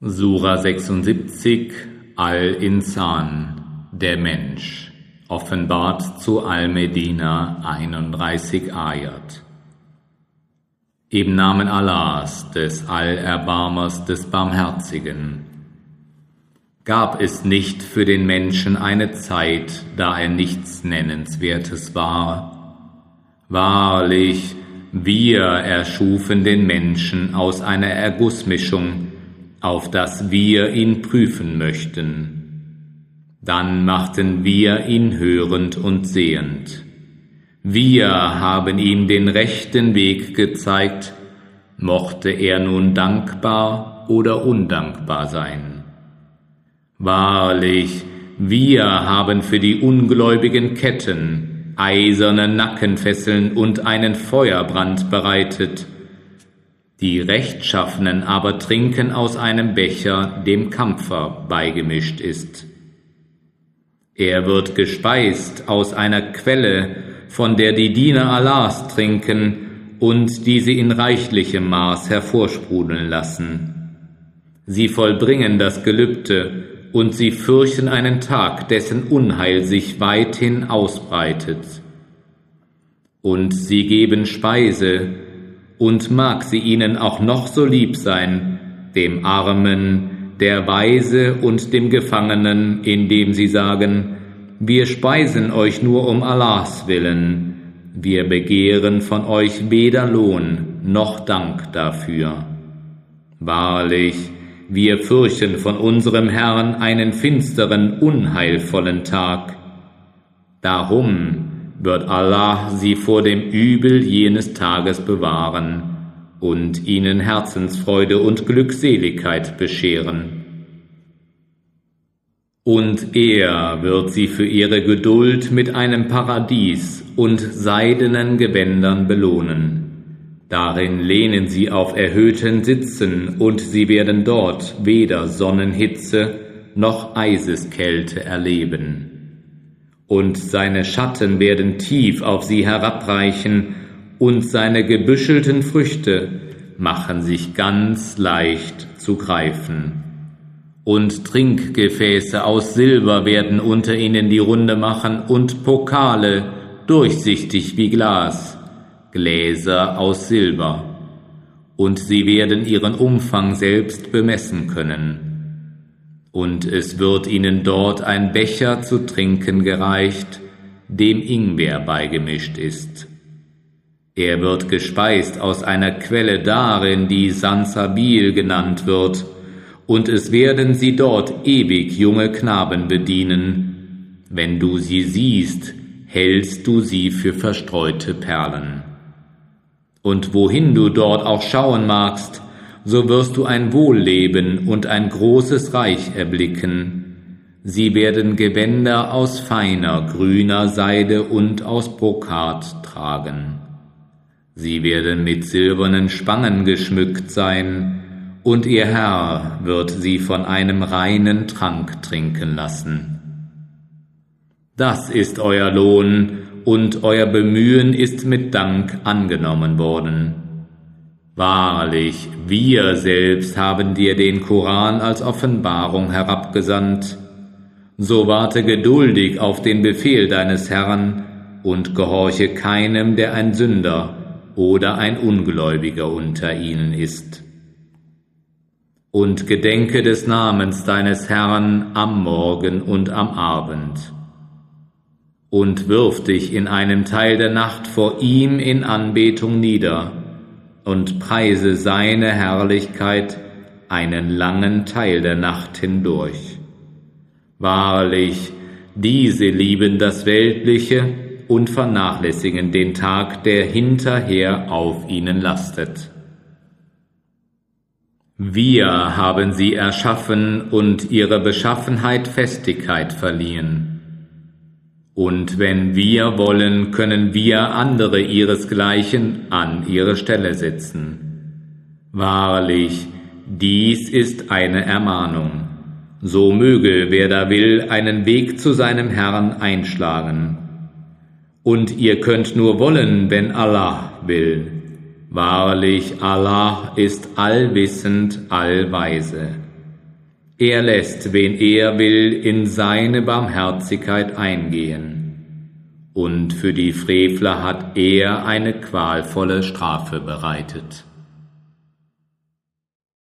Sura 76 Al-Insan, der Mensch, offenbart zu Al-Medina 31 Ayat. Im Namen Allahs, des Allerbarmers, des Barmherzigen. Gab es nicht für den Menschen eine Zeit, da er nichts Nennenswertes war? Wahrlich, wir erschufen den Menschen aus einer Ergussmischung, auf dass wir ihn prüfen möchten. Dann machten wir ihn hörend und sehend. Wir haben ihm den rechten Weg gezeigt, mochte er nun dankbar oder undankbar sein. Wahrlich, wir haben für die Ungläubigen Ketten, eiserne Nackenfesseln und einen Feuerbrand bereitet, die Rechtschaffenen aber trinken aus einem Becher, dem Kampfer beigemischt ist. Er wird gespeist aus einer Quelle, von der die Diener Allahs trinken und die sie in reichlichem Maß hervorsprudeln lassen. Sie vollbringen das Gelübde und sie fürchten einen Tag, dessen Unheil sich weithin ausbreitet. Und sie geben Speise, und mag sie ihnen auch noch so lieb sein, dem Armen, der Weise und dem Gefangenen, indem sie sagen, wir speisen euch nur um Allahs willen, wir begehren von euch weder Lohn noch Dank dafür. Wahrlich, wir fürchten von unserem Herrn einen finsteren, unheilvollen Tag. Darum wird Allah sie vor dem Übel jenes Tages bewahren und ihnen Herzensfreude und Glückseligkeit bescheren. Und er wird sie für ihre Geduld mit einem Paradies und seidenen Gewändern belohnen. Darin lehnen sie auf erhöhten Sitzen, und sie werden dort weder Sonnenhitze noch Eiseskälte erleben und seine Schatten werden tief auf sie herabreichen, und seine gebüschelten Früchte machen sich ganz leicht zu greifen. Und Trinkgefäße aus Silber werden unter ihnen die Runde machen, und Pokale durchsichtig wie Glas, Gläser aus Silber, und sie werden ihren Umfang selbst bemessen können und es wird ihnen dort ein Becher zu trinken gereicht, dem Ingwer beigemischt ist. Er wird gespeist aus einer Quelle darin, die Sansabil genannt wird, und es werden sie dort ewig junge Knaben bedienen. Wenn du sie siehst, hältst du sie für verstreute Perlen. Und wohin du dort auch schauen magst, so wirst du ein Wohlleben und ein großes Reich erblicken. Sie werden Gewänder aus feiner, grüner Seide und aus Brokat tragen. Sie werden mit silbernen Spangen geschmückt sein, und ihr Herr wird sie von einem reinen Trank trinken lassen. Das ist euer Lohn, und euer Bemühen ist mit Dank angenommen worden. Wahrlich, wir selbst haben dir den Koran als Offenbarung herabgesandt. So warte geduldig auf den Befehl deines Herrn und gehorche keinem, der ein Sünder oder ein Ungläubiger unter ihnen ist. Und gedenke des Namens deines Herrn am Morgen und am Abend. Und wirf dich in einem Teil der Nacht vor ihm in Anbetung nieder und preise seine Herrlichkeit einen langen Teil der Nacht hindurch. Wahrlich, diese lieben das Weltliche und vernachlässigen den Tag, der hinterher auf ihnen lastet. Wir haben sie erschaffen und ihre Beschaffenheit Festigkeit verliehen. Und wenn wir wollen, können wir andere ihresgleichen an ihre Stelle setzen. Wahrlich, dies ist eine Ermahnung. So möge, wer da will, einen Weg zu seinem Herrn einschlagen. Und ihr könnt nur wollen, wenn Allah will. Wahrlich, Allah ist allwissend, allweise. Er lässt, wen er will, in seine Barmherzigkeit eingehen. Und für die Frevler hat er eine qualvolle Strafe bereitet.